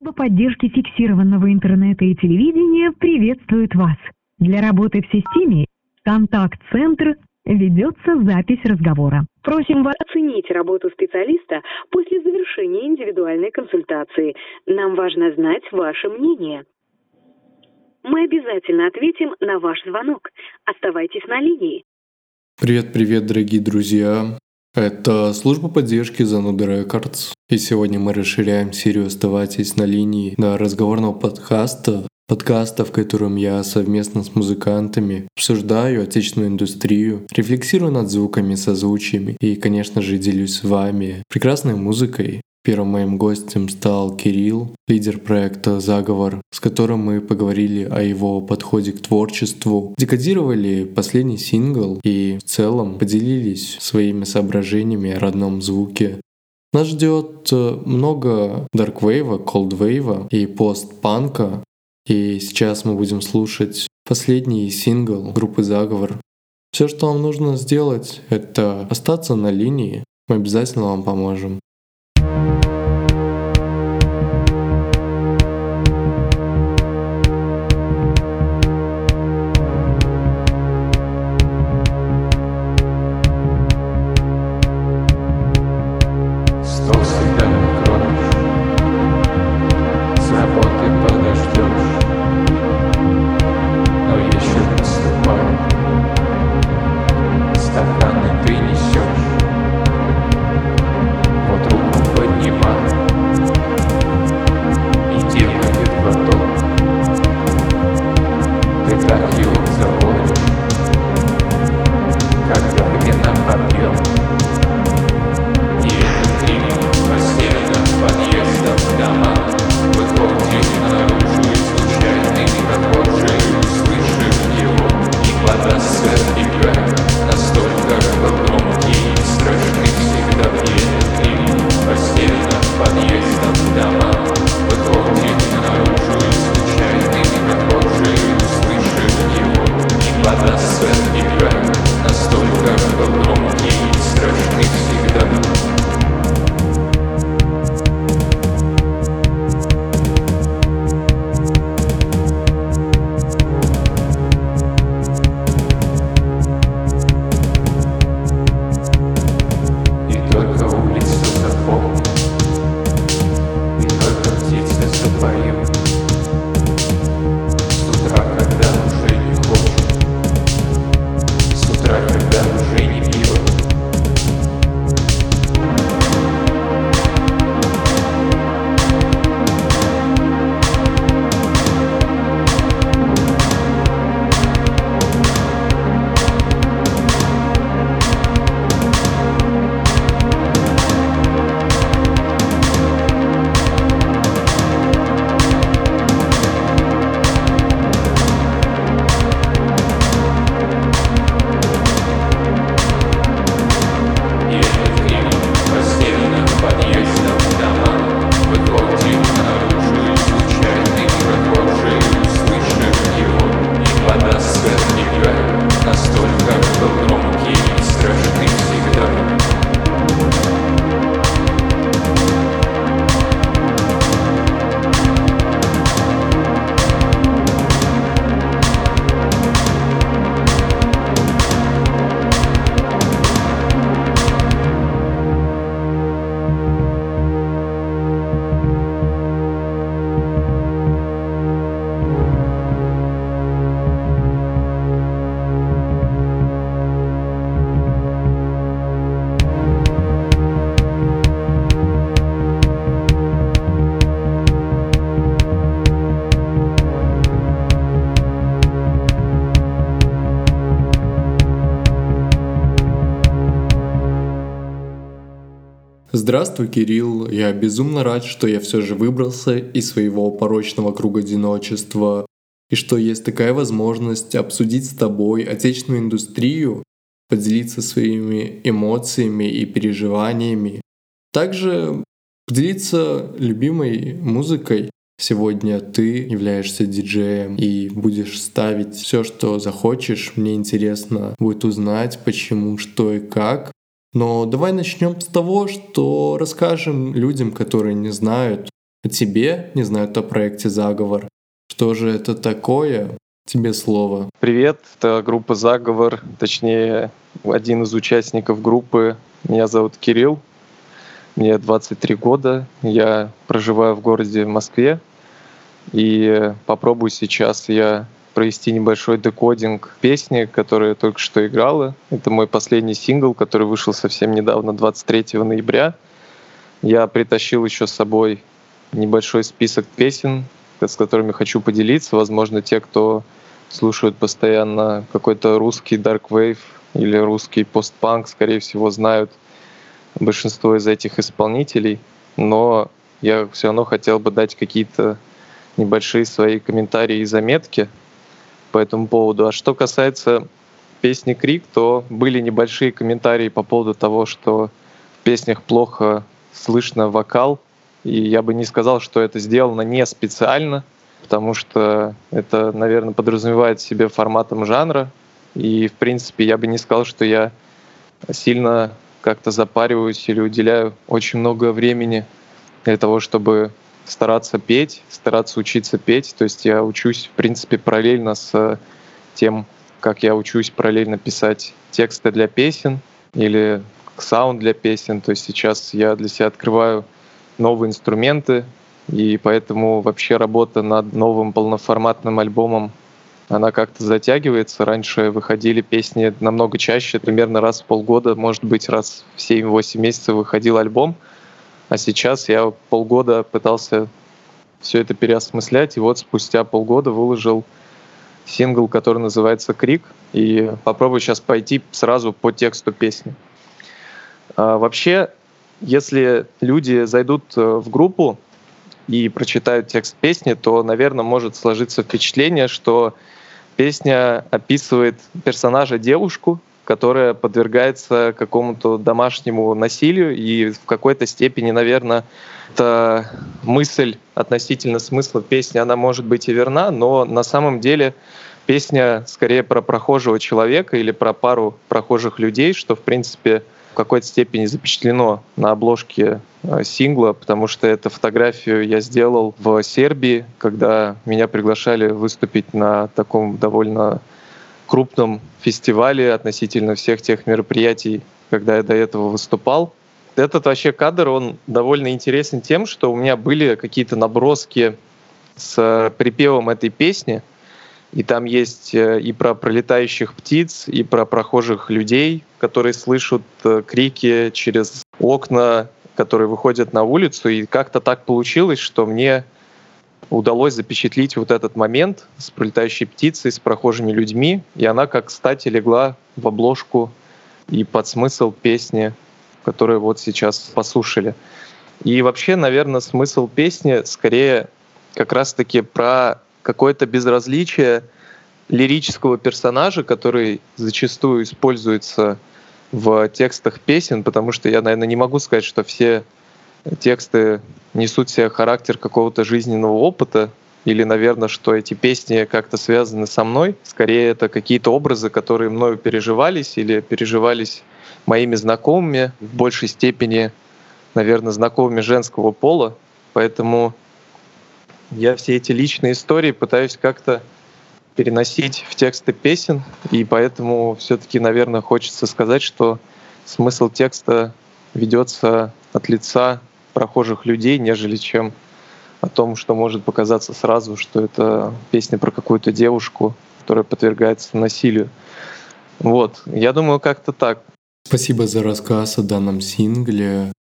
Служба поддержки фиксированного интернета и телевидения приветствует вас. Для работы в системе «Контакт-центр» ведется запись разговора. Просим вас оценить работу специалиста после завершения индивидуальной консультации. Нам важно знать ваше мнение. Мы обязательно ответим на ваш звонок. Оставайтесь на линии. Привет-привет, дорогие друзья! Это служба поддержки Зануда Рекордс. И сегодня мы расширяем серию «Оставайтесь на линии» до разговорного подкаста, подкаста, в котором я совместно с музыкантами обсуждаю отечественную индустрию, рефлексирую над звуками, созвучиями и, конечно же, делюсь с вами прекрасной музыкой, Первым моим гостем стал Кирилл, лидер проекта «Заговор», с которым мы поговорили о его подходе к творчеству, декодировали последний сингл и в целом поделились своими соображениями о родном звуке. Нас ждет э, много дарквейва, колдвейва и постпанка, и сейчас мы будем слушать последний сингл группы «Заговор». Все, что вам нужно сделать, это остаться на линии, мы обязательно вам поможем. Здравствуй, Кирилл. Я безумно рад, что я все же выбрался из своего порочного круга одиночества и что есть такая возможность обсудить с тобой отечественную индустрию, поделиться своими эмоциями и переживаниями. Также поделиться любимой музыкой. Сегодня ты являешься диджеем и будешь ставить все, что захочешь. Мне интересно будет узнать, почему, что и как. Но давай начнем с того, что расскажем людям, которые не знают, о тебе, не знают о проекте «Заговор». Что же это такое? Тебе слово. Привет, это группа «Заговор», точнее, один из участников группы. Меня зовут Кирилл, мне 23 года, я проживаю в городе Москве, и попробую сейчас я провести небольшой декодинг песни, которая только что играла. Это мой последний сингл, который вышел совсем недавно, 23 ноября. Я притащил еще с собой небольшой список песен, с которыми хочу поделиться. Возможно, те, кто слушают постоянно какой-то русский dark wave или русский постпанк, скорее всего, знают большинство из этих исполнителей, но я все равно хотел бы дать какие-то небольшие свои комментарии и заметки по этому поводу. А что касается песни «Крик», то были небольшие комментарии по поводу того, что в песнях плохо слышно вокал, и я бы не сказал, что это сделано не специально — потому что это, наверное, подразумевает себе форматом жанра. И, в принципе, я бы не сказал, что я сильно как-то запариваюсь или уделяю очень много времени для того, чтобы стараться петь, стараться учиться петь. То есть я учусь, в принципе, параллельно с тем, как я учусь параллельно писать тексты для песен или саунд для песен. То есть сейчас я для себя открываю новые инструменты, и поэтому вообще работа над новым полноформатным альбомом она как-то затягивается. Раньше выходили песни намного чаще, примерно раз в полгода, может быть, раз в 7-8 месяцев выходил альбом. А сейчас я полгода пытался все это переосмыслять, и вот спустя полгода выложил сингл, который называется «Крик», и попробую сейчас пойти сразу по тексту песни. А, вообще, если люди зайдут э, в группу, и прочитают текст песни, то, наверное, может сложиться впечатление, что песня описывает персонажа девушку, которая подвергается какому-то домашнему насилию, и в какой-то степени, наверное, эта мысль относительно смысла песни, она может быть и верна, но на самом деле песня скорее про прохожего человека или про пару прохожих людей, что, в принципе, какой-то степени запечатлено на обложке э, сингла, потому что эту фотографию я сделал в Сербии, когда меня приглашали выступить на таком довольно крупном фестивале относительно всех тех мероприятий, когда я до этого выступал. Этот вообще кадр, он довольно интересен тем, что у меня были какие-то наброски с припевом этой песни, и там есть э, и про пролетающих птиц, и про прохожих людей, которые слышат э, крики через окна, которые выходят на улицу. И как-то так получилось, что мне удалось запечатлить вот этот момент с пролетающей птицей, с прохожими людьми, и она, как кстати, легла в обложку и под смысл песни, которую вот сейчас послушали. И вообще, наверное, смысл песни скорее как раз-таки про какое-то безразличие лирического персонажа, который зачастую используется в текстах песен, потому что я, наверное, не могу сказать, что все тексты несут в себе характер какого-то жизненного опыта, или, наверное, что эти песни как-то связаны со мной. Скорее, это какие-то образы, которые мною переживались или переживались моими знакомыми, в большей степени, наверное, знакомыми женского пола. Поэтому я все эти личные истории пытаюсь как-то переносить в тексты песен, и поэтому все-таки, наверное, хочется сказать, что смысл текста ведется от лица прохожих людей, нежели чем о том, что может показаться сразу, что это песня про какую-то девушку, которая подвергается насилию. Вот, я думаю, как-то так. Спасибо за рассказ о данном сингле.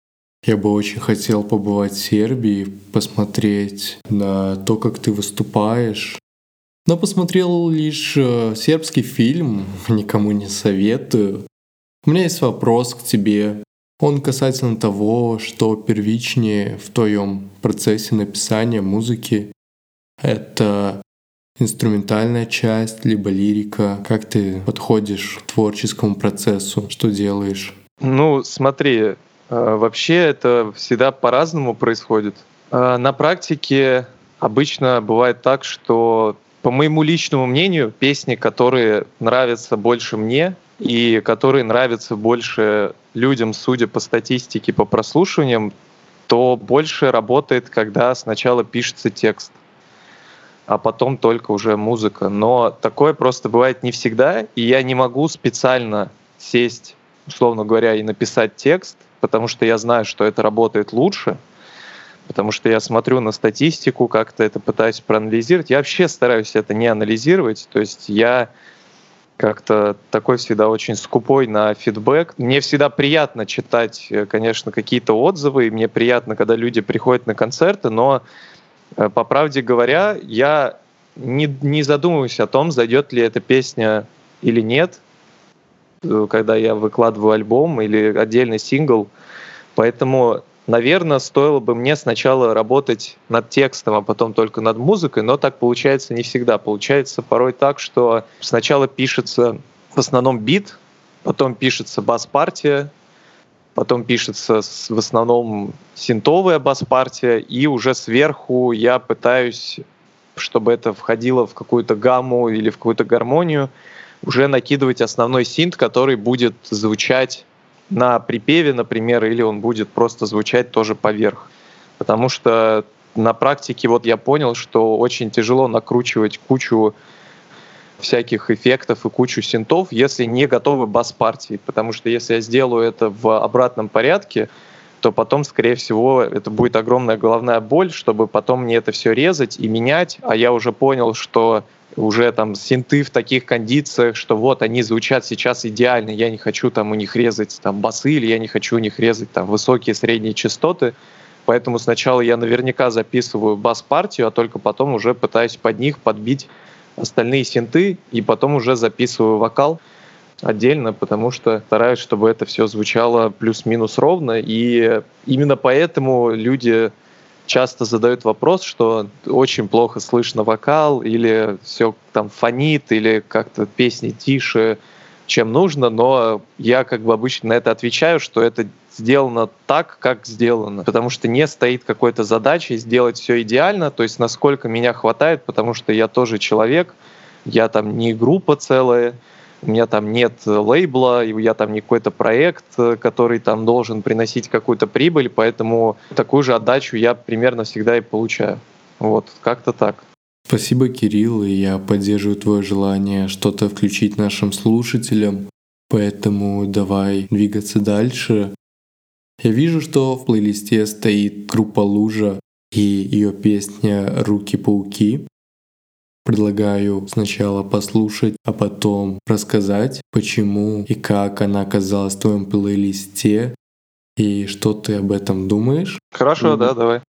Я бы очень хотел побывать в Сербии, посмотреть на то, как ты выступаешь. Но посмотрел лишь э, сербский фильм, никому не советую. У меня есть вопрос к тебе. Он касательно того, что первичнее в твоем процессе написания музыки. Это инструментальная часть, либо лирика. Как ты подходишь к творческому процессу? Что делаешь? Ну, смотри, а, вообще это всегда по-разному происходит. А, на практике обычно бывает так, что по моему личному мнению, песни, которые нравятся больше мне и которые нравятся больше людям, судя по статистике, по прослушиваниям, то больше работает, когда сначала пишется текст, а потом только уже музыка. Но такое просто бывает не всегда, и я не могу специально сесть, условно говоря, и написать текст, потому что я знаю, что это работает лучше, потому что я смотрю на статистику, как-то это пытаюсь проанализировать. Я вообще стараюсь это не анализировать, то есть я как-то такой всегда очень скупой на фидбэк. Мне всегда приятно читать, э, конечно, какие-то отзывы, и мне приятно, когда люди приходят на концерты, но, э, по правде говоря, я не, не задумываюсь о том, зайдет ли эта песня или нет, э, когда я выкладываю альбом или отдельный сингл. Поэтому наверное, стоило бы мне сначала работать над текстом, а потом только над музыкой, но так получается не всегда. Получается порой так, что сначала пишется в основном бит, потом пишется бас-партия, потом пишется в основном синтовая бас-партия, и уже сверху я пытаюсь, чтобы это входило в какую-то гамму или в какую-то гармонию, уже накидывать основной синт, который будет звучать на припеве, например, или он будет просто звучать тоже поверх. Потому что на практике вот я понял, что очень тяжело накручивать кучу всяких эффектов и кучу синтов, если не готовы бас-партии. Потому что если я сделаю это в обратном порядке, то потом, скорее всего, это будет огромная головная боль, чтобы потом мне это все резать и менять. А я уже понял, что уже там синты в таких кондициях, что вот они звучат сейчас идеально, я не хочу там у них резать там басы или я не хочу у них резать там высокие средние частоты, поэтому сначала я наверняка записываю бас-партию, а только потом уже пытаюсь под них подбить остальные синты и потом уже записываю вокал отдельно, потому что стараюсь, чтобы это все звучало плюс-минус ровно, и именно поэтому люди часто задают вопрос, что очень плохо слышно вокал, или все там фонит, или как-то песни тише, чем нужно, но я как бы обычно на это отвечаю, что это сделано так, как сделано, потому что не стоит какой-то задачи сделать все идеально, то есть насколько меня хватает, потому что я тоже человек, я там не группа целая, у меня там нет лейбла, и я там не какой-то проект, который там должен приносить какую-то прибыль, поэтому такую же отдачу я примерно всегда и получаю. Вот, как-то так. Спасибо, Кирилл, и я поддерживаю твое желание что-то включить нашим слушателям, поэтому давай двигаться дальше. Я вижу, что в плейлисте стоит группа Лужа и ее песня «Руки-пауки». Предлагаю сначала послушать, а потом рассказать, почему и как она оказалась в твоем плейлисте и что ты об этом думаешь. Хорошо, mm-hmm. да, давай.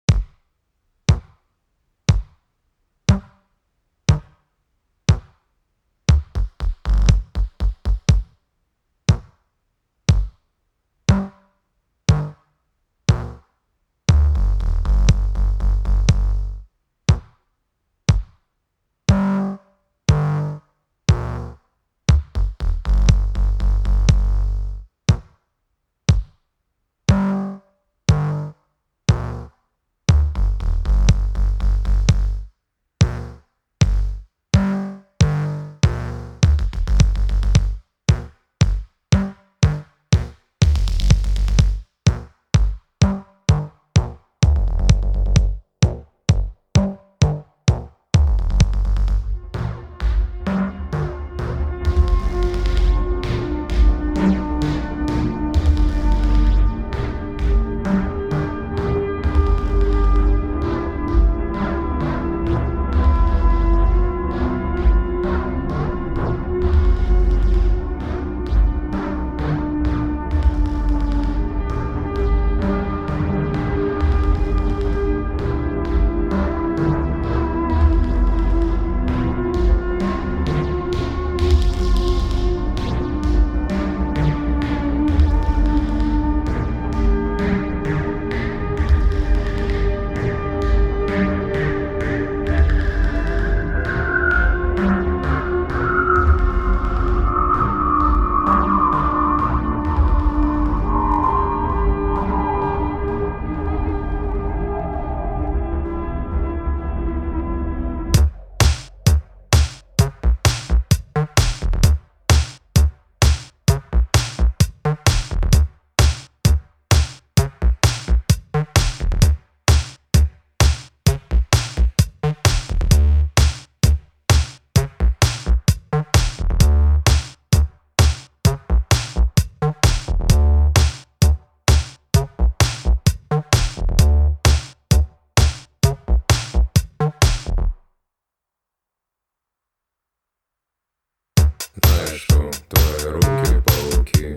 Что твои руки пауки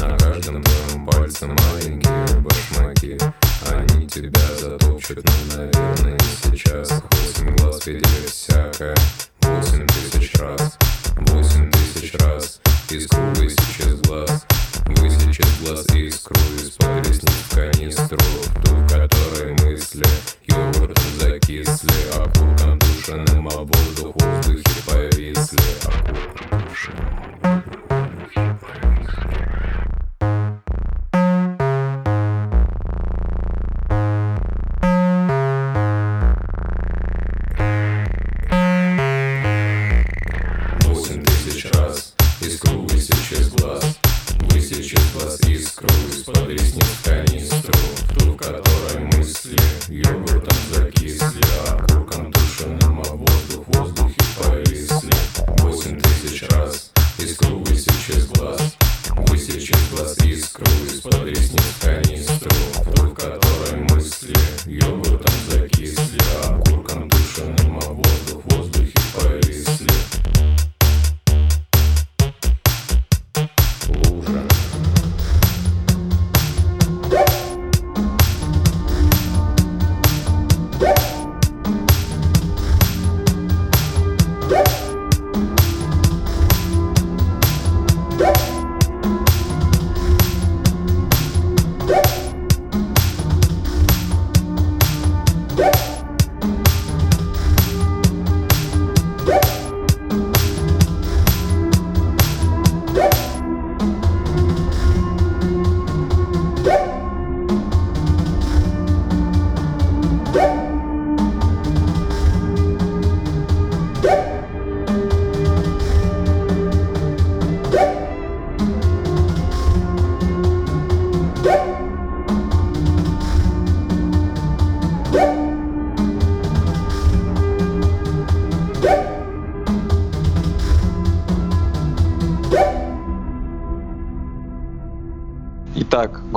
На каждом твоем пальце маленькие башмаки. Они тебя затопчут, ну, наверное, сейчас. Восемь глаз видели всякое Восемь тысяч раз Восемь тысяч раз Искру высечь из глаз. Высечь из глаз искру Из-под ресниц в канистру Ту, в которой мысли Йогуртом закисли. Окурком душеным, а воздух в воздухе повисли. Окурком душеным, а воздух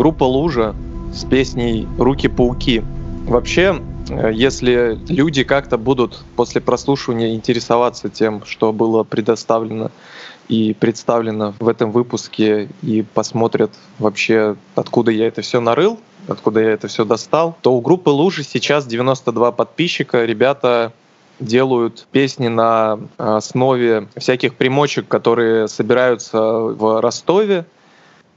группа Лужа с песней «Руки-пауки». Вообще, э, если люди как-то будут после прослушивания интересоваться тем, что было предоставлено и представлено в этом выпуске, и посмотрят вообще, откуда я это все нарыл, откуда я это все достал, то у группы Лужи сейчас 92 подписчика. Ребята делают песни на основе всяких примочек, которые собираются в Ростове,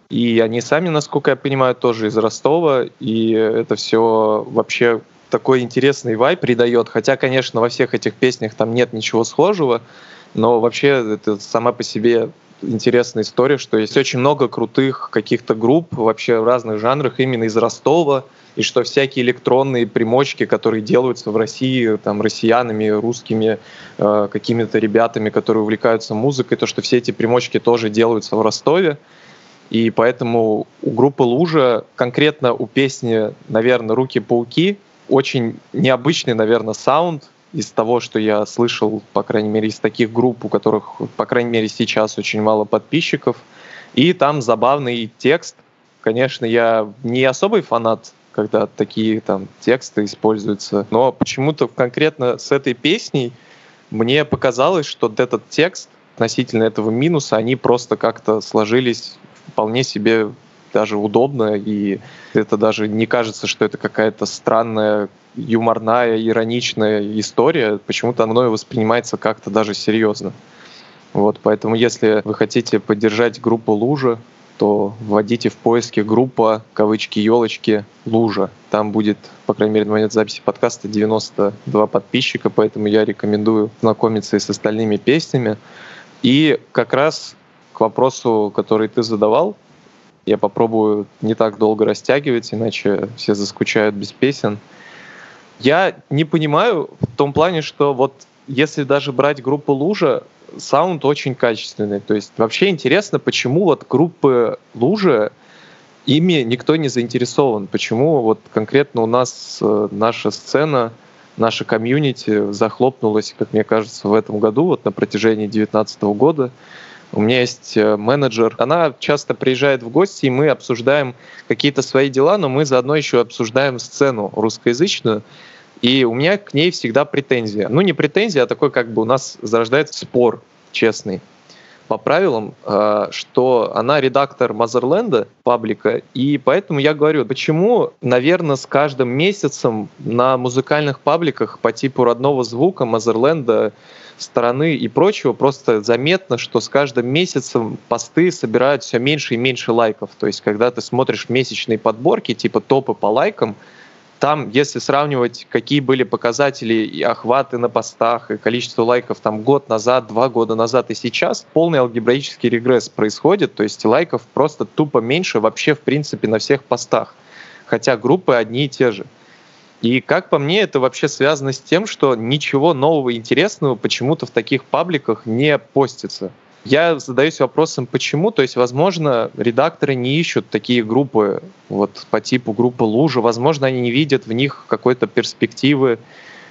и они сами, насколько я понимаю, тоже из Ростова. И это все вообще такой интересный вайп придает. Хотя, конечно, во всех этих песнях там нет ничего схожего. Но вообще это сама по себе интересная история, что есть очень много крутых каких-то групп вообще в разных жанрах именно из Ростова, и что всякие электронные примочки, которые делаются в России там россиянами, русскими э, какими-то ребятами, которые увлекаются музыкой, то что все эти примочки тоже делаются в Ростове. И поэтому у группы Лужа, конкретно у песни, наверное, «Руки-пауки», очень необычный, наверное, саунд из того, что я слышал, по крайней мере, из таких групп, у которых, по крайней мере, сейчас очень мало подписчиков. И там забавный текст. Конечно, я не особый фанат, когда такие там тексты используются, но почему-то конкретно с этой песней мне показалось, что этот текст относительно этого минуса, они просто как-то сложились вполне себе даже удобно, и это даже не кажется, что это какая-то странная, юморная, ироничная история. Почему-то оно воспринимается как-то даже серьезно. Вот, поэтому если вы хотите поддержать группу Лужа, то вводите в поиске группа, кавычки, елочки, лужа. Там будет, по крайней мере, на момент записи подкаста 92 подписчика, поэтому я рекомендую знакомиться и с остальными песнями. И как раз к вопросу, который ты задавал, я попробую не так долго растягивать, иначе все заскучают без песен. Я не понимаю в том плане, что вот если даже брать группу Лужа, саунд очень качественный. То есть вообще интересно, почему вот группы Лужа ими никто не заинтересован. Почему вот конкретно у нас э, наша сцена, наша комьюнити захлопнулась, как мне кажется, в этом году, вот на протяжении 2019 года. У меня есть э, менеджер, она часто приезжает в гости, и мы обсуждаем какие-то свои дела, но мы заодно еще обсуждаем сцену русскоязычную. И у меня к ней всегда претензия. Ну, не претензия, а такой как бы у нас зарождается спор честный. по правилам, э, что она редактор Мазерленда, паблика, и поэтому я говорю, почему, наверное, с каждым месяцем на музыкальных пабликах по типу родного звука Мазерленда стороны и прочего, просто заметно, что с каждым месяцем посты собирают все меньше и меньше лайков. То есть, когда ты смотришь месячные подборки, типа топы по лайкам, там, если сравнивать, какие были показатели и охваты на постах, и количество лайков там год назад, два года назад и сейчас, полный алгебраический регресс происходит, то есть лайков просто тупо меньше вообще в принципе на всех постах, хотя группы одни и те же. И как по мне, это вообще связано с тем, что ничего нового интересного почему-то в таких пабликах не постится. Я задаюсь вопросом, почему. То есть, возможно, редакторы не ищут такие группы вот по типу группы Лужа. Возможно, они не видят в них какой-то перспективы.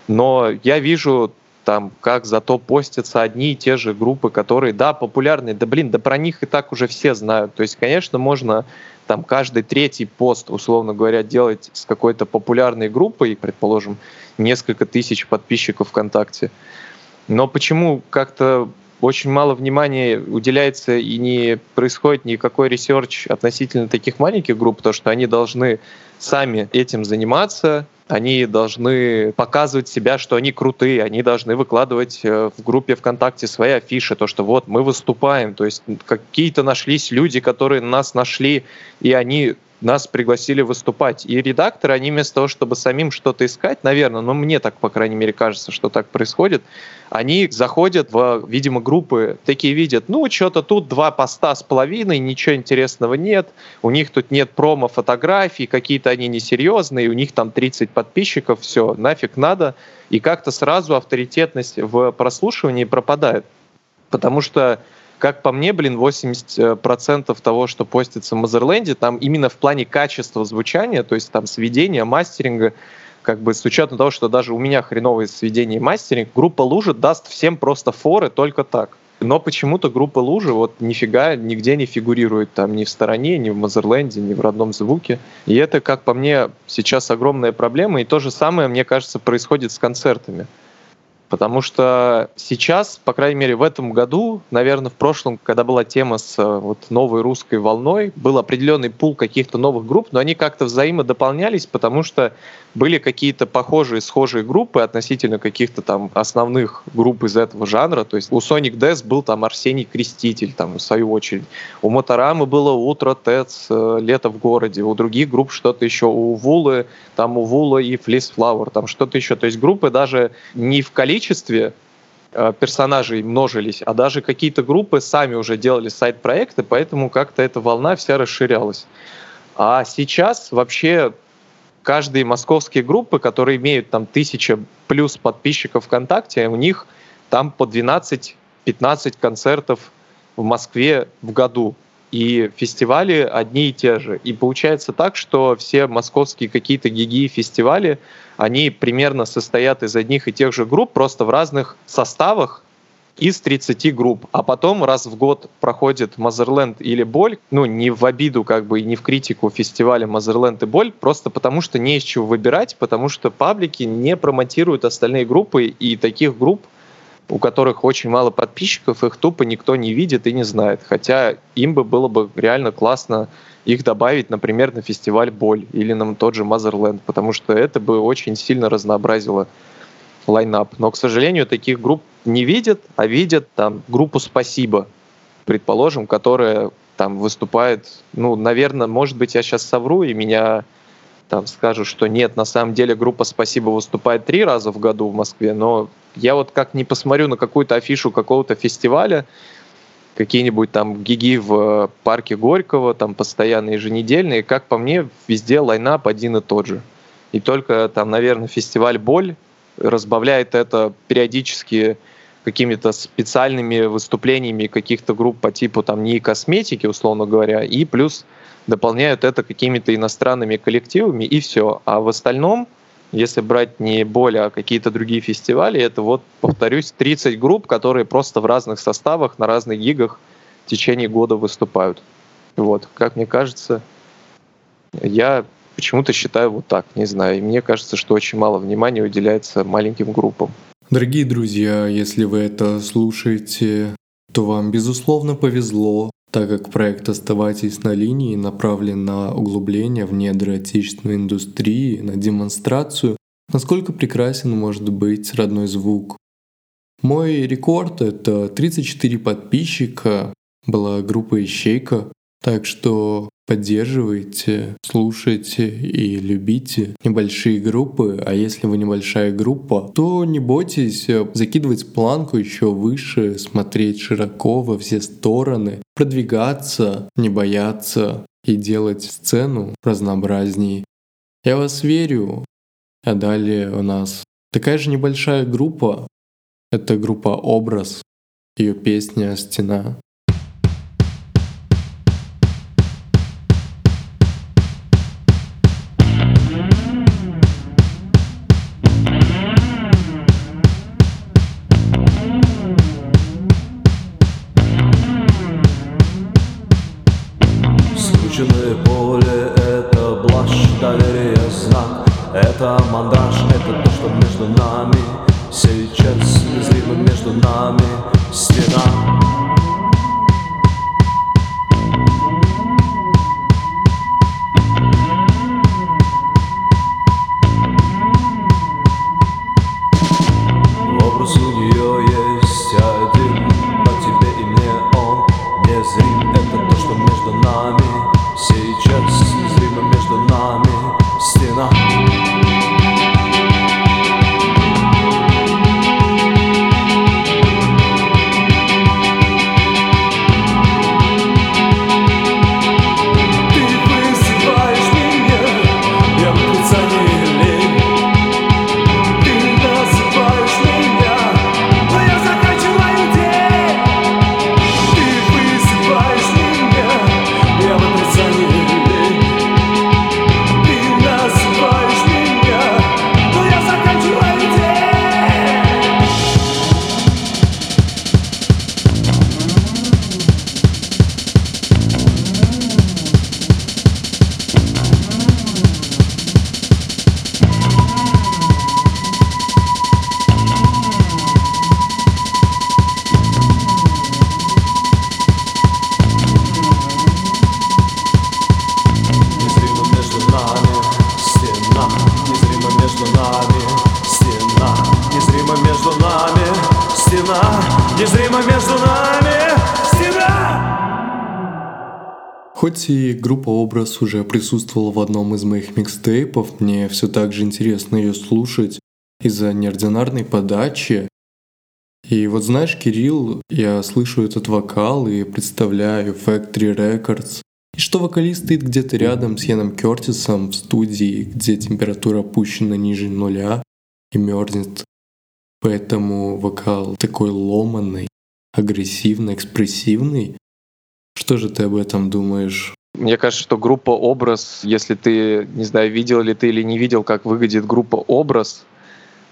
Но я вижу там, как зато постятся одни и те же группы, которые, да, популярные, да, блин, да про них и так уже все знают. То есть, конечно, можно там каждый третий пост, условно говоря, делать с какой-то популярной группой, предположим, несколько тысяч подписчиков ВКонтакте. Но почему как-то очень мало внимания уделяется и не происходит никакой research относительно таких маленьких групп, то что они должны сами этим заниматься, они должны показывать себя, что они крутые, они должны выкладывать э, в группе ВКонтакте свои афиши, то, что вот мы выступаем, то есть какие-то нашлись люди, которые нас нашли, и они нас пригласили выступать. И редакторы, они вместо того, чтобы самим что-то искать, наверное, но мне так, по крайней мере, кажется, что так происходит, они заходят в, видимо, группы, такие видят, ну, что-то тут два поста с половиной, ничего интересного нет, у них тут нет промо-фотографий, какие-то они несерьезные, у них там 30 подписчиков, все, нафиг надо, и как-то сразу авторитетность в прослушивании пропадает. Потому что как по мне, блин, 80% того, что постится в Мазерленде, там именно в плане качества звучания, то есть там сведения, мастеринга, как бы с учетом того, что даже у меня хреновые сведения и мастеринг, группа Лужи даст всем просто форы только так. Но почему-то группа Лужи вот нифига нигде не фигурирует там ни в стороне, ни в Мазерленде, ни в родном звуке. И это, как по мне, сейчас огромная проблема. И то же самое, мне кажется, происходит с концертами. Потому что сейчас, по крайней мере, в этом году, наверное, в прошлом, когда была тема с э, вот, новой русской волной, был определенный пул каких-то новых групп, но они как-то взаимодополнялись, потому что были какие-то похожие, схожие группы относительно каких-то там основных групп из этого жанра. То есть у Sonic Death был там Арсений Креститель, там, в свою очередь. У Моторамы было Утро, Тец, э, Лето в городе. У других групп что-то еще. У Вулы, там у Вула и Флис Флауэр, там что-то еще. То есть группы даже не в количестве э, персонажей множились, а даже какие-то группы сами уже делали сайт-проекты, поэтому как-то эта волна вся расширялась. А сейчас вообще каждые московские группы, которые имеют там тысяча плюс подписчиков ВКонтакте, у них там по 12-15 концертов в Москве в году. И фестивали одни и те же. И получается так, что все московские какие-то гиги фестивали, они примерно состоят из одних и тех же групп, просто в разных составах, из 30 групп, а потом раз в год проходит Мазерленд или Боль, ну, не в обиду как бы и не в критику фестиваля Мазерленд и Боль, просто потому что не из чего выбирать, потому что паблики не промотируют остальные группы, и таких групп, у которых очень мало подписчиков, их тупо никто не видит и не знает. Хотя им бы было бы реально классно их добавить, например, на фестиваль Боль или на тот же Мазерленд, потому что это бы очень сильно разнообразило лайнап. Но, к сожалению, таких групп не видят, а видят там группу «Спасибо», предположим, которая там выступает, ну, наверное, может быть, я сейчас совру, и меня там скажут, что нет, на самом деле группа «Спасибо» выступает три раза в году в Москве, но я вот как не посмотрю на какую-то афишу какого-то фестиваля, какие-нибудь там гиги в парке Горького, там постоянно еженедельные, как по мне, везде лайнап один и тот же. И только там, наверное, фестиваль «Боль» разбавляет это периодически какими-то специальными выступлениями каких-то групп по типу там не косметики, условно говоря, и плюс дополняют это какими-то иностранными коллективами, и все. А в остальном, если брать не более, а какие-то другие фестивали, это вот, повторюсь, 30 групп, которые просто в разных составах, на разных гигах в течение года выступают. Вот, как мне кажется, я почему-то считаю вот так, не знаю. И мне кажется, что очень мало внимания уделяется маленьким группам. Дорогие друзья, если вы это слушаете, то вам безусловно повезло, так как проект «Оставайтесь на линии» направлен на углубление в недры отечественной индустрии, на демонстрацию, насколько прекрасен может быть родной звук. Мой рекорд — это 34 подписчика, была группа «Ищейка», так что поддерживайте, слушайте и любите небольшие группы. А если вы небольшая группа, то не бойтесь закидывать планку еще выше, смотреть широко во все стороны, продвигаться, не бояться и делать сцену разнообразней. Я вас верю. А далее у нас такая же небольшая группа. Это группа «Образ». Ее песня «Стена». Группа «Образ» уже присутствовала в одном из моих микстейпов, мне все так же интересно ее слушать из-за неординарной подачи. И вот знаешь, Кирилл, я слышу этот вокал и представляю Factory Records, и что вокалист стоит где-то рядом с Яном Кертисом в студии, где температура опущена ниже нуля и мерзнет. Поэтому вокал такой ломанный, агрессивный, экспрессивный. Что же ты об этом думаешь? Мне кажется, что группа «Образ», если ты, не знаю, видел ли ты или не видел, как выглядит группа «Образ»,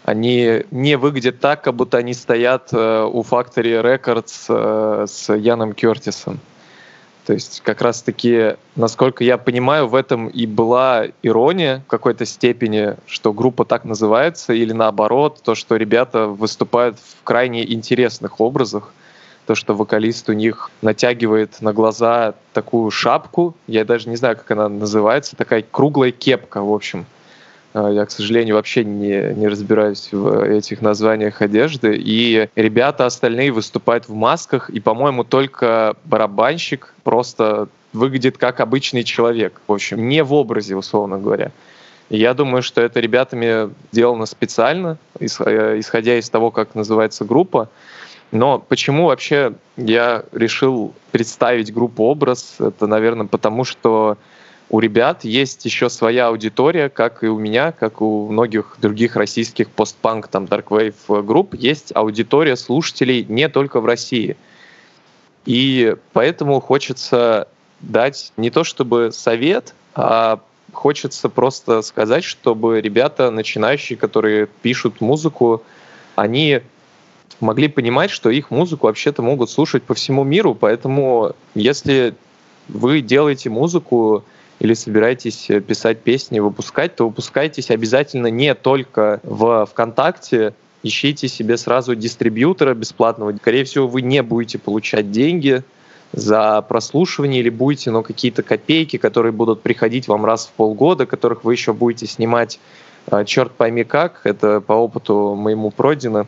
они не выглядят так, как будто они стоят э, у Factory Records э, с Яном Кертисом. То есть как раз-таки, насколько я понимаю, в этом и была ирония в какой-то степени, что группа так называется, или наоборот, то, что ребята выступают в крайне интересных образах, то, что вокалист у них натягивает на глаза такую шапку, я даже не знаю, как она называется, такая круглая кепка, в общем. А, Я, к сожалению, вообще не, не разбираюсь в этих названиях одежды. И ребята остальные выступают в масках, и, по-моему, только барабанщик просто выглядит как обычный человек. В общем, не в образе, условно говоря. И я думаю, что это ребятами сделано специально, э, исходя из того, как называется группа. Но почему вообще я решил представить группу «Образ»? Это, наверное, потому что у ребят есть еще своя аудитория, как и у меня, как у многих других российских постпанк, там, дарквейв групп, есть аудитория слушателей не только в России. И поэтому хочется дать не то чтобы совет, а хочется просто сказать, чтобы ребята, начинающие, которые пишут музыку, они могли понимать, что их музыку вообще-то могут слушать по всему миру, поэтому если вы делаете музыку или собираетесь писать песни, выпускать, то выпускайтесь обязательно не только в ВКонтакте, ищите себе сразу дистрибьютора бесплатного. Скорее всего, вы не будете получать деньги за прослушивание или будете, но какие-то копейки, которые будут приходить вам раз в полгода, которых вы еще будете снимать а, черт пойми как, это по опыту моему пройдено.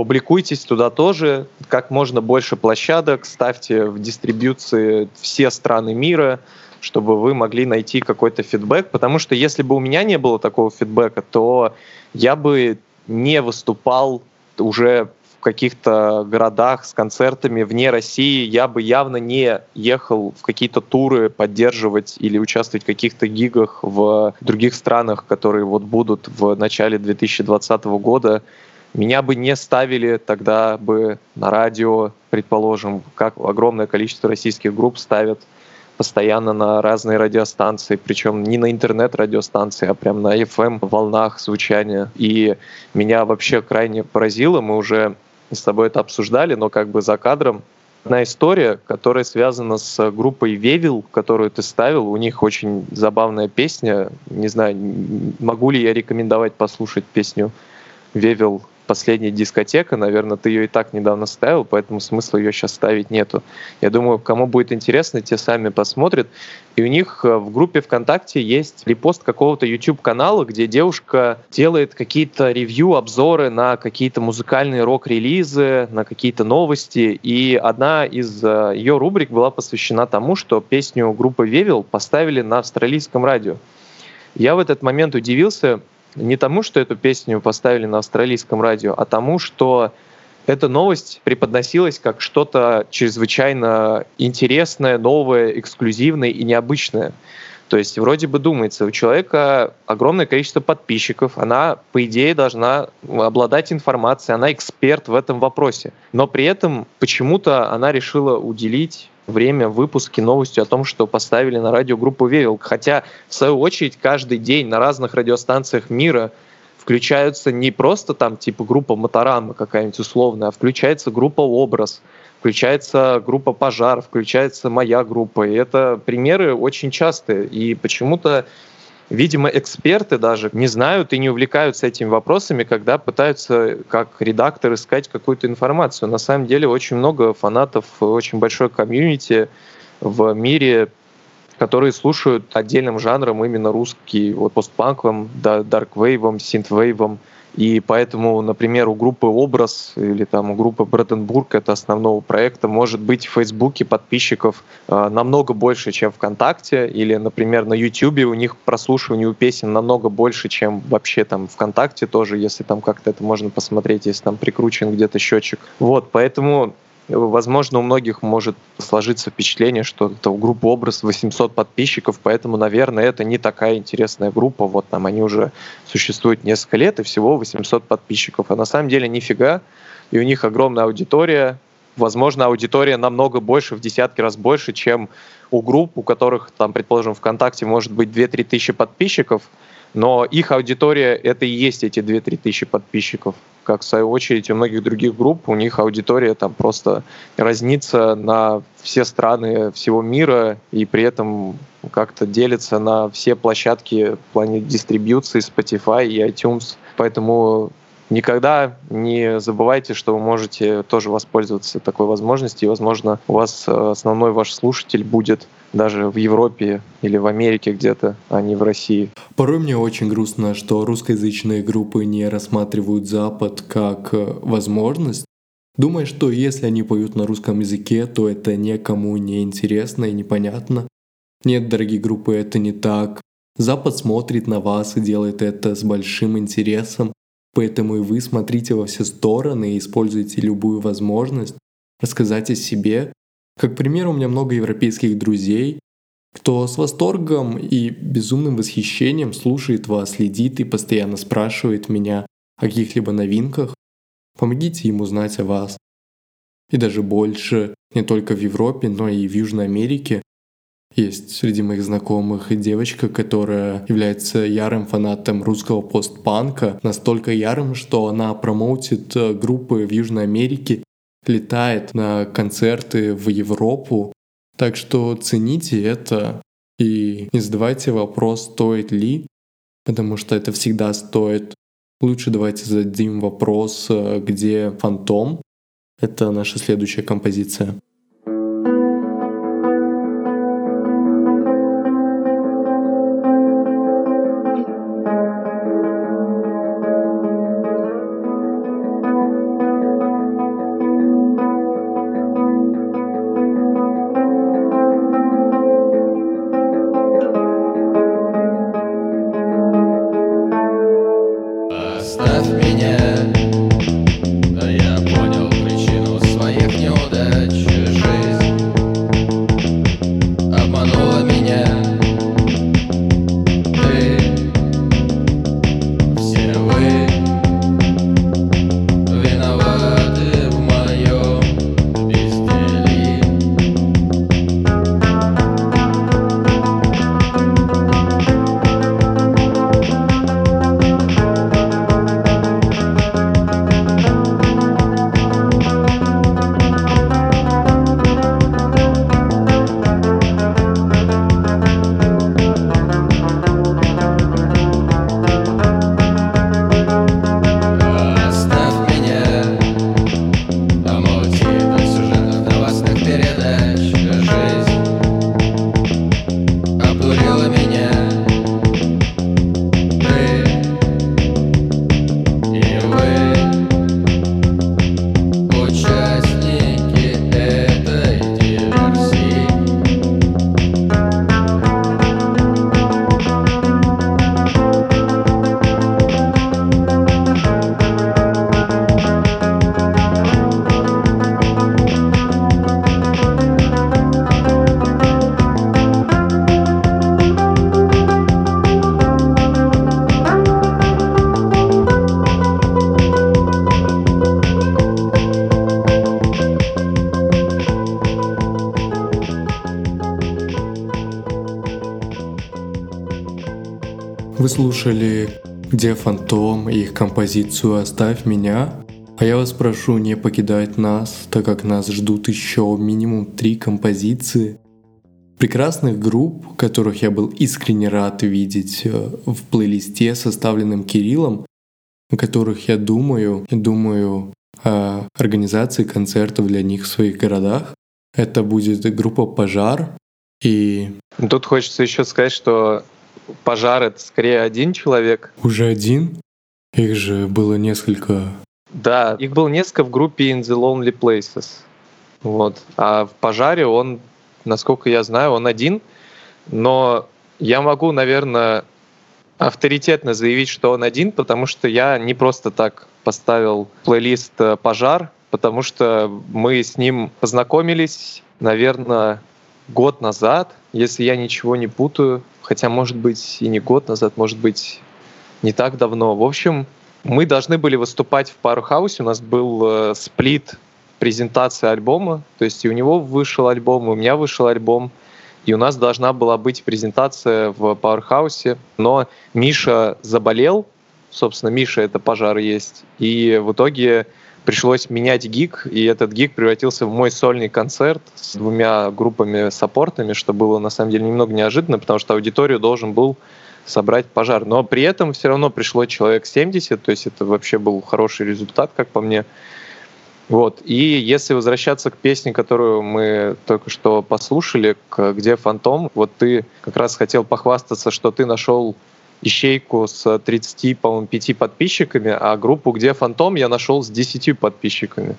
Публикуйтесь туда тоже, как можно больше площадок, ставьте в дистрибьюции все страны мира, чтобы вы могли найти какой-то фидбэк, потому что если бы у меня не было такого фидбэка, то я бы не выступал уже в каких-то городах с концертами вне России, я бы явно не ехал в какие-то туры поддерживать или участвовать в каких-то гигах в других странах, которые вот будут в начале 2020 года. Меня бы не ставили тогда бы на радио, предположим, как огромное количество российских групп ставят постоянно на разные радиостанции, причем не на интернет-радиостанции, а прям на FM волнах звучания. И меня вообще крайне поразило, мы уже с тобой это обсуждали, но как бы за кадром одна история, которая связана с группой Вевил, которую ты ставил. У них очень забавная песня. Не знаю, могу ли я рекомендовать послушать песню Вевил последняя дискотека, наверное, ты ее и так недавно ставил, поэтому смысла ее сейчас ставить нету. Я думаю, кому будет интересно, те сами посмотрят. И у них э, в группе ВКонтакте есть репост какого-то YouTube-канала, где девушка делает какие-то ревью, обзоры на какие-то музыкальные рок-релизы, на какие-то новости. И одна из э, ее рубрик была посвящена тому, что песню группы Вевил поставили на австралийском радио. Я в этот момент удивился, не тому, что эту песню поставили на австралийском радио, а тому, что эта новость преподносилась как что-то чрезвычайно интересное, новое, эксклюзивное и необычное. То есть вроде бы думается, у человека огромное количество подписчиков, она, по идее, должна обладать информацией, она эксперт в этом вопросе. Но при этом почему-то она решила уделить время в выпуске новостью о том, что поставили на радио группу Вевил. Хотя, в свою очередь, каждый день на разных радиостанциях мира включаются не просто там типа группа Моторама какая-нибудь условная, а включается группа Образ, включается группа Пожар, включается моя группа. И это примеры очень частые. И почему-то Видимо, эксперты даже не знают и не увлекаются этими вопросами, когда пытаются как редактор искать какую-то информацию. На самом деле очень много фанатов, очень большой комьюнити в мире, которые слушают отдельным жанром именно русский, вот постпанком, дарквейвом, синтвейвом, и поэтому, например, у группы «Образ» или там у группы «Броденбург» это основного проекта может быть в Фейсбуке подписчиков э, намного больше, чем ВКонтакте. Или, например, на Ютубе у них прослушивание у песен намного больше, чем вообще там ВКонтакте тоже, если там как-то это можно посмотреть, если там прикручен где-то счетчик. Вот, поэтому Возможно, у многих может сложиться впечатление, что это у группы «Образ» 800 подписчиков, поэтому, наверное, это не такая интересная группа. Вот там они уже существуют несколько лет, и всего 800 подписчиков. А на самом деле нифига, и у них огромная аудитория. Возможно, аудитория намного больше, в десятки раз больше, чем у групп, у которых, там, предположим, ВКонтакте может быть 2-3 тысячи подписчиков, но их аудитория — это и есть эти 2-3 тысячи подписчиков как в свою очередь у многих других групп, у них аудитория там просто разнится на все страны всего мира и при этом как-то делится на все площадки в плане дистрибьюции Spotify и iTunes. Поэтому никогда не забывайте, что вы можете тоже воспользоваться такой возможностью, и, возможно, у вас э, основной ваш слушатель будет даже в Европе или в Америке где-то, а не в России. Порой мне очень грустно, что русскоязычные группы не рассматривают Запад как э, возможность, думая, что если они поют на русском языке, то это никому не интересно и непонятно. Нет, дорогие группы, это не так. Запад смотрит на вас и делает это с большим интересом, поэтому и вы смотрите во все стороны и используйте любую возможность рассказать о себе как пример, у меня много европейских друзей, кто с восторгом и безумным восхищением слушает вас, следит и постоянно спрашивает меня о каких-либо новинках. Помогите ему узнать о вас. И даже больше, не только в Европе, но и в Южной Америке. Есть среди моих знакомых девочка, которая является ярым фанатом русского постпанка, настолько ярым, что она промоутит э, группы в Южной Америке летает на концерты в Европу. Так что цените это и не задавайте вопрос, стоит ли, потому что это всегда стоит. Лучше давайте зададим вопрос, э, где фантом. Это наша следующая композиция. Слушали «Где фантом» и их композицию «Оставь меня». А я вас прошу не покидать нас, так как нас ждут еще минимум три композиции прекрасных групп, которых я был искренне рад видеть э, в плейлисте, составленном Кириллом, о которых я думаю, думаю о организации концертов для них в своих городах. Это будет группа «Пожар», и... Тут хочется еще сказать, что пожар — это скорее один человек. Уже один? Их же было несколько. Да, их было несколько в группе In the Lonely Places. Вот. А в пожаре он, насколько я знаю, он один. Но я могу, наверное, авторитетно заявить, что он один, потому что я не просто так поставил плейлист «Пожар», потому что мы с ним познакомились, наверное, год назад, если я ничего не путаю, хотя, может быть, и не год назад, может быть, не так давно. В общем, мы должны были выступать в Powerhouse, у нас был э, сплит презентация альбома, то есть и у него вышел альбом, и у меня вышел альбом, и у нас должна была быть презентация в Powerhouse, но Миша заболел, собственно, Миша это пожар есть, и в итоге пришлось менять гиг, и этот гиг превратился в мой сольный концерт с двумя группами саппортами, что было на самом деле немного неожиданно, потому что аудиторию должен был собрать пожар. Но при этом все равно пришло человек 70, то есть это вообще был хороший результат, как по мне. Вот. И если возвращаться к песне, которую мы только что послушали, к «Где фантом?», вот ты как раз хотел похвастаться, что ты нашел ищейку с 30, по-моему, 5 подписчиками, а группу «Где фантом» я нашел с 10 подписчиками.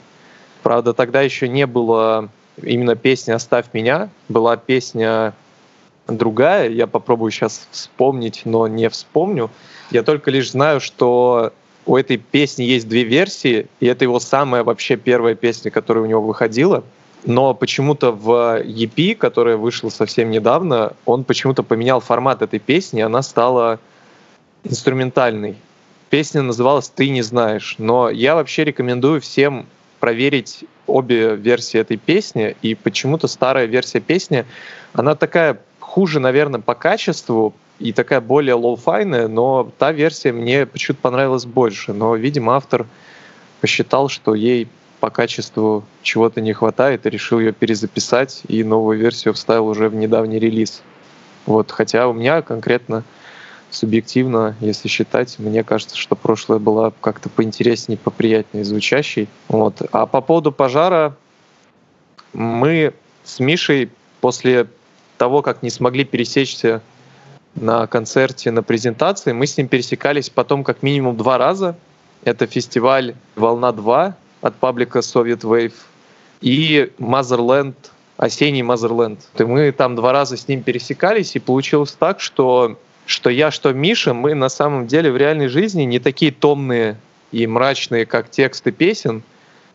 Правда, тогда еще не было именно песни «Оставь меня», была песня другая, я попробую сейчас вспомнить, но не вспомню. Я только лишь знаю, что у этой песни есть две версии, и это его самая вообще первая песня, которая у него выходила. Но почему-то в EP, которая вышла совсем недавно, он почему-то поменял формат этой песни, она стала инструментальный. Песня называлась «Ты не знаешь», но я вообще рекомендую всем проверить обе версии этой песни, и почему-то старая версия песни, она такая хуже, наверное, по качеству и такая более лоу-файная, но та версия мне почему-то понравилась больше. Но, видимо, автор посчитал, что ей по качеству чего-то не хватает, и решил ее перезаписать, и новую версию вставил уже в недавний релиз. Вот, хотя у меня конкретно субъективно, если считать, мне кажется, что прошлое было как-то поинтереснее, поприятнее звучащей. Вот. А по поводу пожара, мы с Мишей после того, как не смогли пересечься на концерте, на презентации, мы с ним пересекались потом как минимум два раза. Это фестиваль «Волна-2» от паблика Soviet Wave и Motherland, осенний Motherland. И мы там два раза с ним пересекались, и получилось так, что что я, что Миша, мы на самом деле в реальной жизни не такие томные и мрачные, как тексты песен,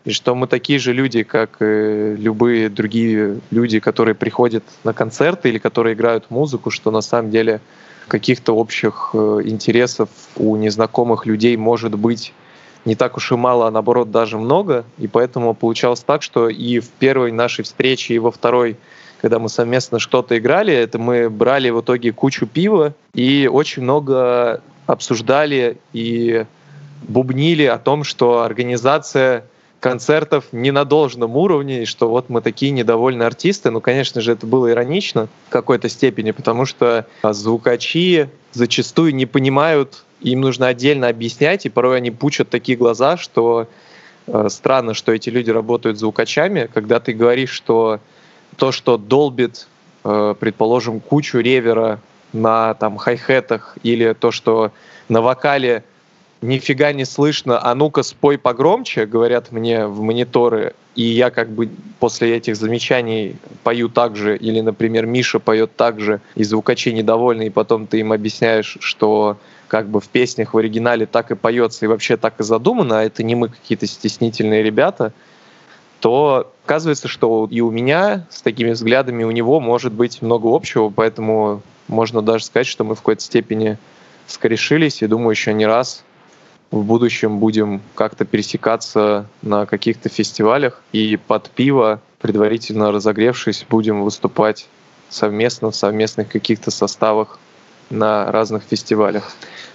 и что мы такие же люди, как и любые другие люди, которые приходят на концерты или которые играют музыку, что на самом деле каких-то общих э, интересов у незнакомых людей может быть не так уж и мало, а наоборот даже много. И поэтому получалось так, что и в первой нашей встрече, и во второй когда мы совместно что-то играли, это мы брали в итоге кучу пива и очень много обсуждали и бубнили о том, что организация концертов не на должном уровне, и что вот мы такие недовольные артисты. Ну, конечно же, это было иронично в какой-то степени, потому что звукачи зачастую не понимают, им нужно отдельно объяснять, и порой они пучат такие глаза, что э, странно, что эти люди работают звукачами, когда ты говоришь, что то, что долбит, э, предположим, кучу ревера на там хай-хетах или то, что на вокале нифига не слышно, а ну-ка спой погромче, говорят мне в мониторы, и я как бы после этих замечаний пою так же, или, например, Миша поет так же, и звукачи недовольны, и потом ты им объясняешь, что как бы в песнях в оригинале так и поется, и вообще так и задумано, а это не мы какие-то стеснительные ребята, то оказывается, что и у меня с такими взглядами у него может быть много общего, поэтому можно даже сказать, что мы в какой-то степени скорешились, и думаю, еще не раз в будущем будем как-то пересекаться на каких-то фестивалях и под пиво, предварительно разогревшись, будем выступать совместно в совместных каких-то составах на разных фестивалях.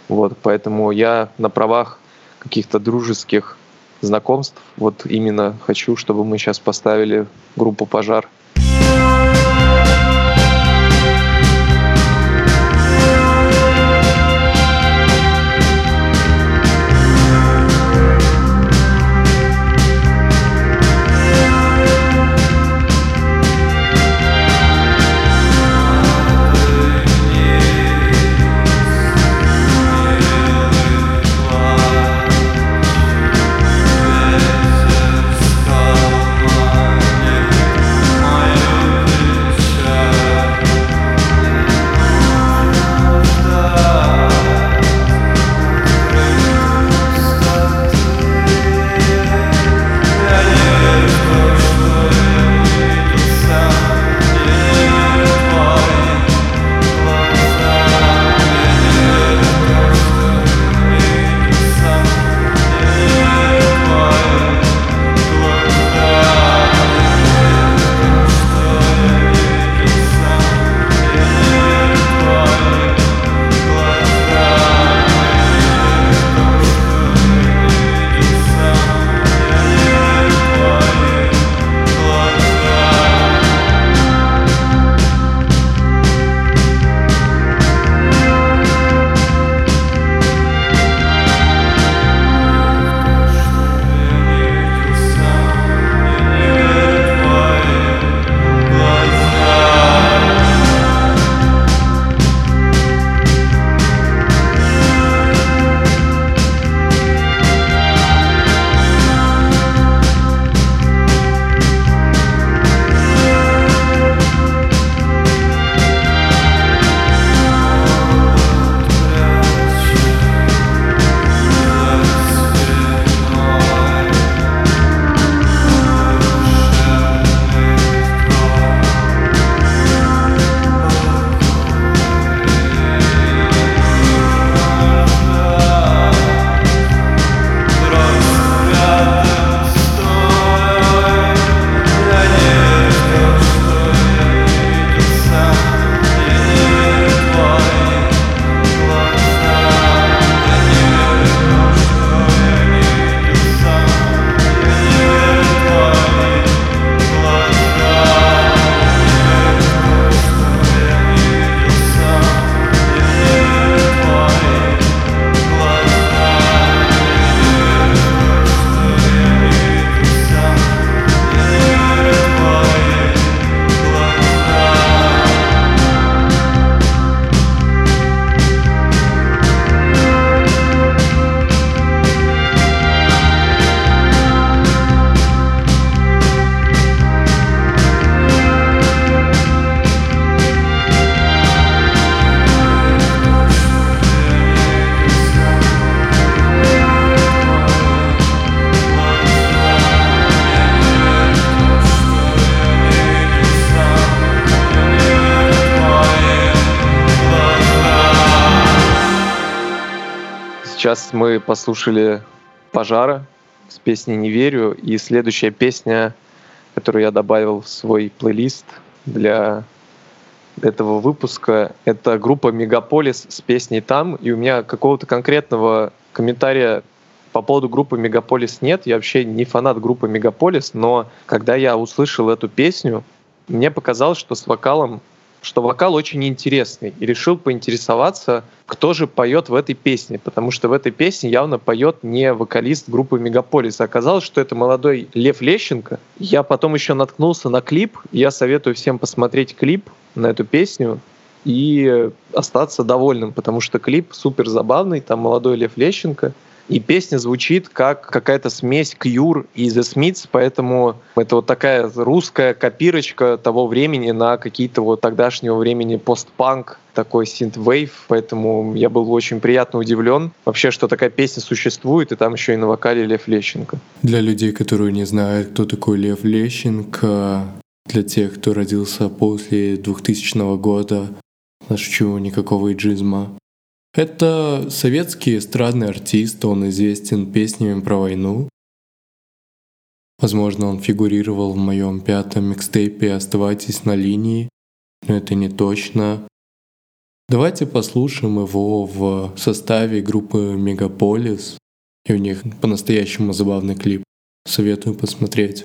Вот, поэтому я на правах каких-то дружеских знакомств. Вот именно хочу, чтобы мы сейчас поставили группу «Пожар». Ветер скоманит Сейчас мы послушали «Пожара» с песней «Не верю». И следующая песня, которую я добавил в свой плейлист для этого выпуска, это группа «Мегаполис» с песней «Там». И у меня какого-то конкретного комментария по поводу группы «Мегаполис» нет. Я вообще не фанат группы «Мегаполис», но когда я услышал эту песню, мне показалось, что с вокалом что вокал очень интересный, и решил поинтересоваться, кто же поет в этой песне, потому что в этой песне явно поет не вокалист группы Мегаполис. Оказалось, что это молодой Лев Лещенко. Я потом еще наткнулся на клип, я советую всем посмотреть клип на эту песню и остаться довольным, потому что клип супер забавный, там молодой Лев Лещенко — и песня звучит как какая-то смесь Кьюр и The Smiths, поэтому это вот такая русская копирочка того времени на какие-то вот тогдашнего времени постпанк, такой синт-вейв, поэтому я был очень приятно удивлен вообще, что такая песня существует, и там еще и на вокале Лев Лещенко. Для людей, которые не знают, кто такой Лев Лещенко, для тех, кто родился после 2000 года, шучу, никакого иджизма. Это советский эстрадный артист, он известен песнями про войну. Возможно, он фигурировал в моем пятом микстейпе «Оставайтесь на линии», но это не точно. Давайте послушаем его в составе группы «Мегаполис», и у них по-настоящему забавный клип. Советую посмотреть.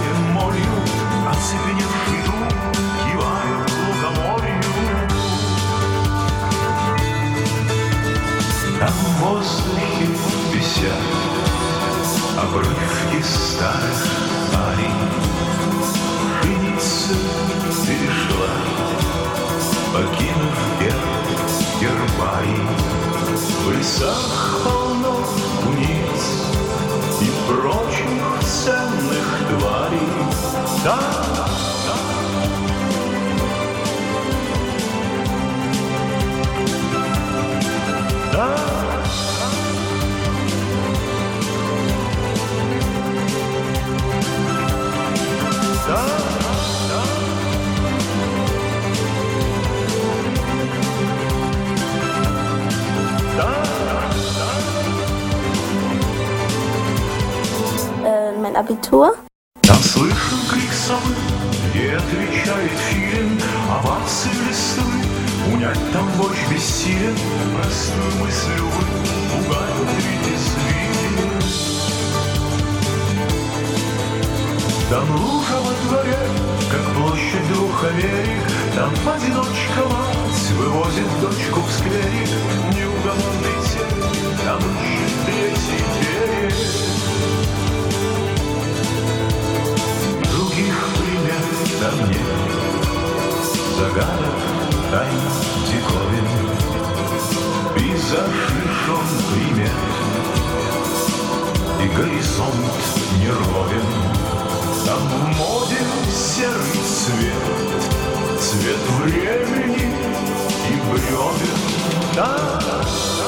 Abitur. Там ছোঁয়া Горизонт неровен Там в моде серый цвет Цвет времени и бревен Там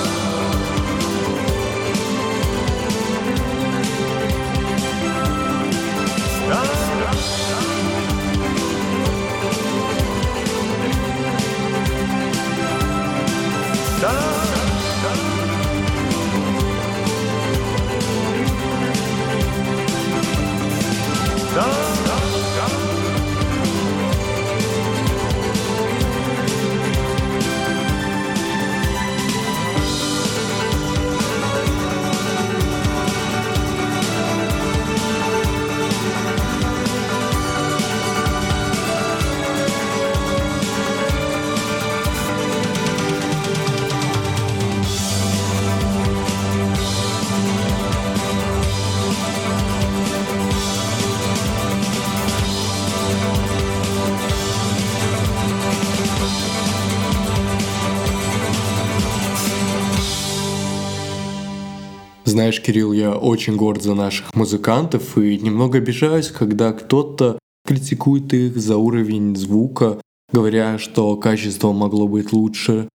Знаешь, Кирилл, я очень горд за наших музыкантов и немного обижаюсь, когда кто-то критикует их за уровень звука, говоря, что качество могло быть лучше.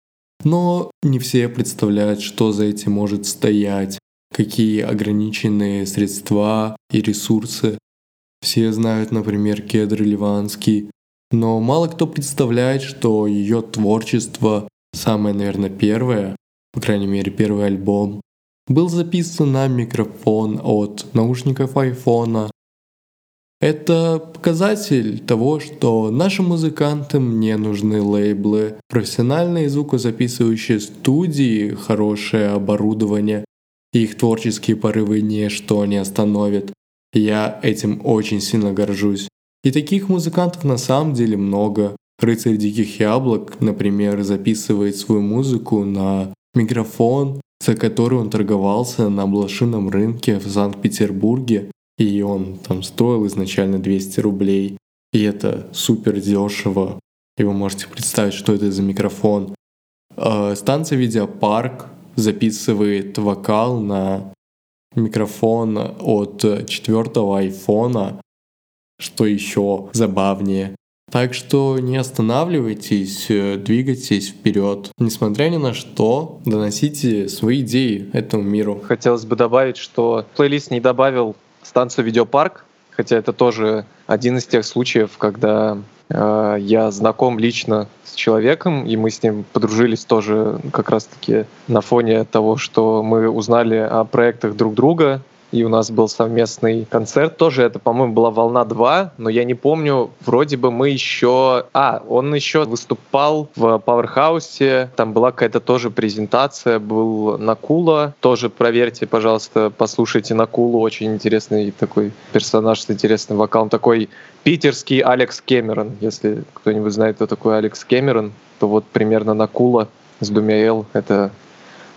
Но не все представляют, что за этим может стоять, какие ограниченные средства и ресурсы. Все знают, например, Кедр Ливанский, но мало кто представляет, что ее творчество, самое, наверное, первое, по крайней мере, первый альбом, был записан на микрофон от наушников айфона. Это показатель того, что нашим музыкантам не нужны лейблы, профессиональные звукозаписывающие студии, хорошее оборудование, их творческие порывы ничто не остановит. Я этим очень сильно горжусь. И таких музыкантов на самом деле много. Рыцарь Диких Яблок, например, записывает свою музыку на микрофон, за который он торговался на блошином рынке в Санкт-Петербурге, и он там стоил изначально 200 рублей. И это супер дешево. И вы можете представить, что это за микрофон. А, станция Видеопарк записывает вокал на микрофон от четвертого айфона, что еще забавнее. Так что не останавливайтесь, э, двигайтесь вперед. Несмотря ни на что, доносите свои идеи этому миру. Хотелось бы добавить, что плейлист не добавил станцию Видеопарк, хотя это тоже один из тех случаев, когда э, я знаком лично с человеком, и мы с ним подружились тоже как раз-таки на фоне того, что мы узнали о проектах друг друга, и у нас был совместный концерт. Тоже это, по-моему, была «Волна 2», но я не помню, вроде бы мы еще... А, он еще выступал в Пауэрхаусе, там была какая-то тоже презентация, был Накула, тоже проверьте, пожалуйста, послушайте Накулу, очень интересный такой персонаж с интересным вокалом, такой питерский Алекс Кэмерон, если кто-нибудь знает, кто такой Алекс Кэмерон, то вот примерно Накула с двумя это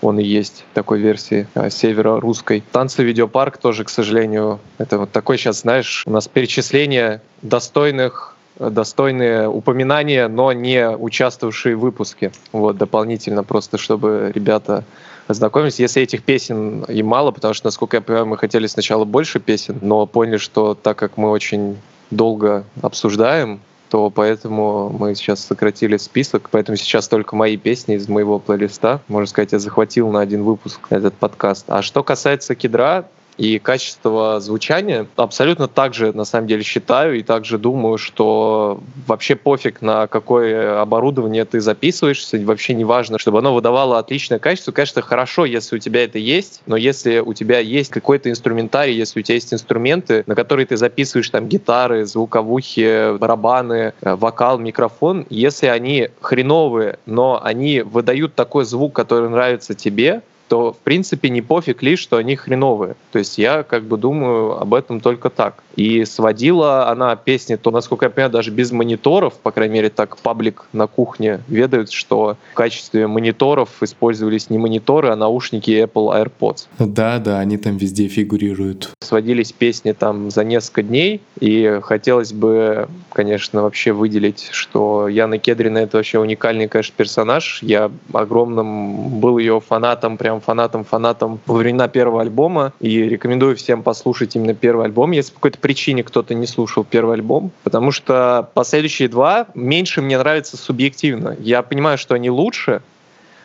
он и есть такой версии а, северо-русской. Танцы видеопарк тоже, к сожалению, это вот такой сейчас, знаешь, у нас перечисление достойных достойные упоминания, но не участвовавшие в выпуске. Вот, дополнительно просто, чтобы ребята ознакомились. Если этих песен и мало, потому что, насколько я понимаю, мы хотели сначала больше песен, но поняли, что так как мы очень долго обсуждаем то поэтому мы сейчас сократили список, поэтому сейчас только мои песни из моего плейлиста. Можно сказать, я захватил на один выпуск этот подкаст. А что касается кедра, и качество звучания абсолютно так же, на самом деле, считаю и также думаю, что вообще пофиг, на какое оборудование ты записываешься, вообще не важно, чтобы оно выдавало отличное качество. Конечно, хорошо, если у тебя это есть, но если у тебя есть какой-то инструментарий, если у тебя есть инструменты, на которые ты записываешь там гитары, звуковухи, барабаны, э, вокал, микрофон, если они хреновые, но они выдают такой звук, который нравится тебе, то в принципе не пофиг лишь, что они хреновые. То есть я как бы думаю об этом только так. И сводила она песни, то, насколько я понимаю, даже без мониторов, по крайней мере, так паблик на кухне ведают, что в качестве мониторов использовались не мониторы, а наушники Apple AirPods. Да, да, они там везде фигурируют. Сводились песни там за несколько дней, и хотелось бы, конечно, вообще выделить, что Яна Кедрина — это вообще уникальный, конечно, персонаж. Я огромным был ее фанатом прям прям фанатом-фанатом во времена первого альбома, и рекомендую всем послушать именно первый альбом, если по какой-то причине кто-то не слушал первый альбом, потому что последующие два меньше мне нравятся субъективно. Я понимаю, что они лучше,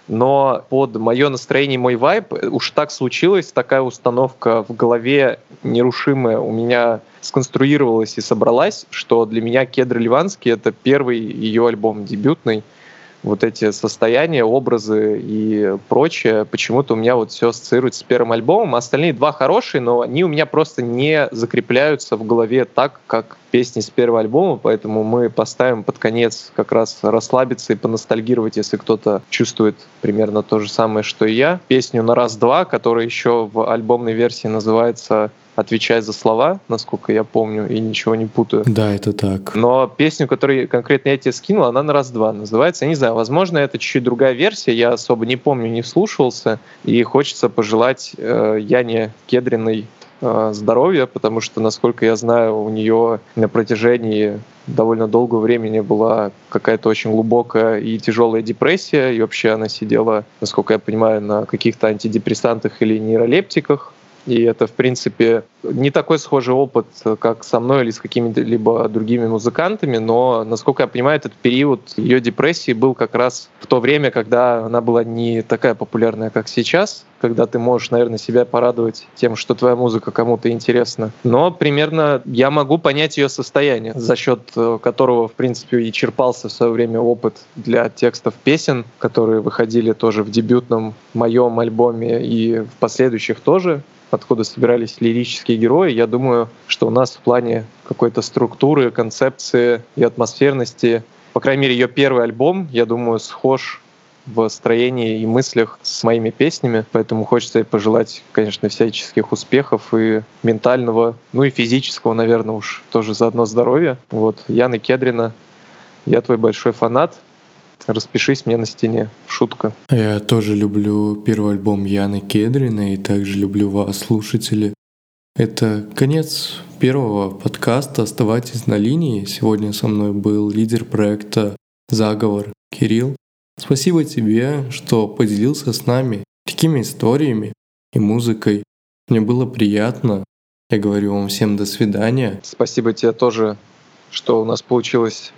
но под мое настроение, мой вайб, уж так случилось, такая установка в голове нерушимая у меня сконструировалась и собралась, что для меня Кедр Ливанский — это первый ее альбом дебютный, вот эти состояния, образы и прочее, почему-то у меня вот все ассоциируется с первым альбомом. Остальные два хорошие, но они у меня просто не закрепляются в голове так, как песни с первого альбома, поэтому мы поставим под конец как раз расслабиться и поностальгировать, если кто-то чувствует примерно то же самое, что и я. Песню на раз-два, которая еще в альбомной версии называется отвечай за слова, насколько я помню, и ничего не путаю. Да, это так. Но песню, которую конкретно я тебе скинул, она на раз-два называется. Я не знаю, возможно, это чуть-чуть другая версия, я особо не помню, не вслушивался, и хочется пожелать э, Яне Кедриной э, здоровья, потому что, насколько я знаю, у нее на протяжении довольно долгого времени была какая-то очень глубокая и тяжелая депрессия, и вообще она сидела, насколько я понимаю, на каких-то антидепрессантах или нейролептиках. И это, в принципе, не такой схожий опыт, как со мной или с какими-либо другими музыкантами, но, насколько я понимаю, этот период ее депрессии был как раз в то время, когда она была не такая популярная, как сейчас, когда ты можешь, наверное, себя порадовать тем, что твоя музыка кому-то интересна. Но примерно я могу понять ее состояние, за счет э, которого, в принципе, и черпался в свое время опыт для текстов песен, которые выходили тоже в дебютном моем альбоме и в последующих тоже откуда собирались лирические герои, я думаю, что у нас в плане какой-то структуры, концепции и атмосферности, по крайней мере, ее первый альбом, я думаю, схож в строении и мыслях с моими песнями, поэтому хочется ей пожелать, конечно, всяческих успехов и ментального, ну и физического, наверное, уж тоже заодно здоровья. Вот, Яна Кедрина, я твой большой фанат, Распишись мне на стене. Шутка. Я тоже люблю первый альбом Яны Кедрина и также люблю вас, слушатели. Это конец первого подкаста «Оставайтесь на линии». Сегодня со мной был лидер проекта «Заговор» Кирилл. Спасибо тебе, что поделился с нами такими историями и музыкой. Мне было приятно. Я говорю вам всем до свидания. Спасибо тебе тоже, что у нас получилось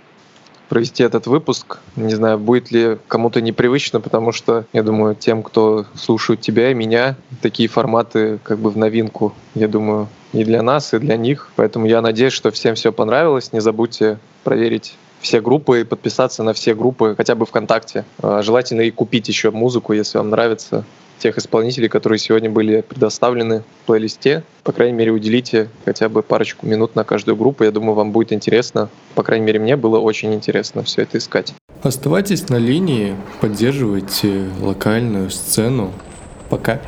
провести этот выпуск. Не знаю, будет ли кому-то непривычно, потому что, я думаю, тем, кто слушает тебя и меня, такие форматы как бы в новинку, я думаю, и для нас, и для них. Поэтому я надеюсь, что всем все понравилось. Не забудьте проверить все группы и подписаться на все группы, хотя бы ВКонтакте. А, желательно и купить еще музыку, если вам нравится тех исполнителей, которые сегодня были предоставлены в плейлисте. По крайней мере, уделите хотя бы парочку минут на каждую группу. Я думаю, вам будет интересно. По крайней мере, мне было очень интересно все это искать. Оставайтесь на линии, поддерживайте локальную сцену. Пока.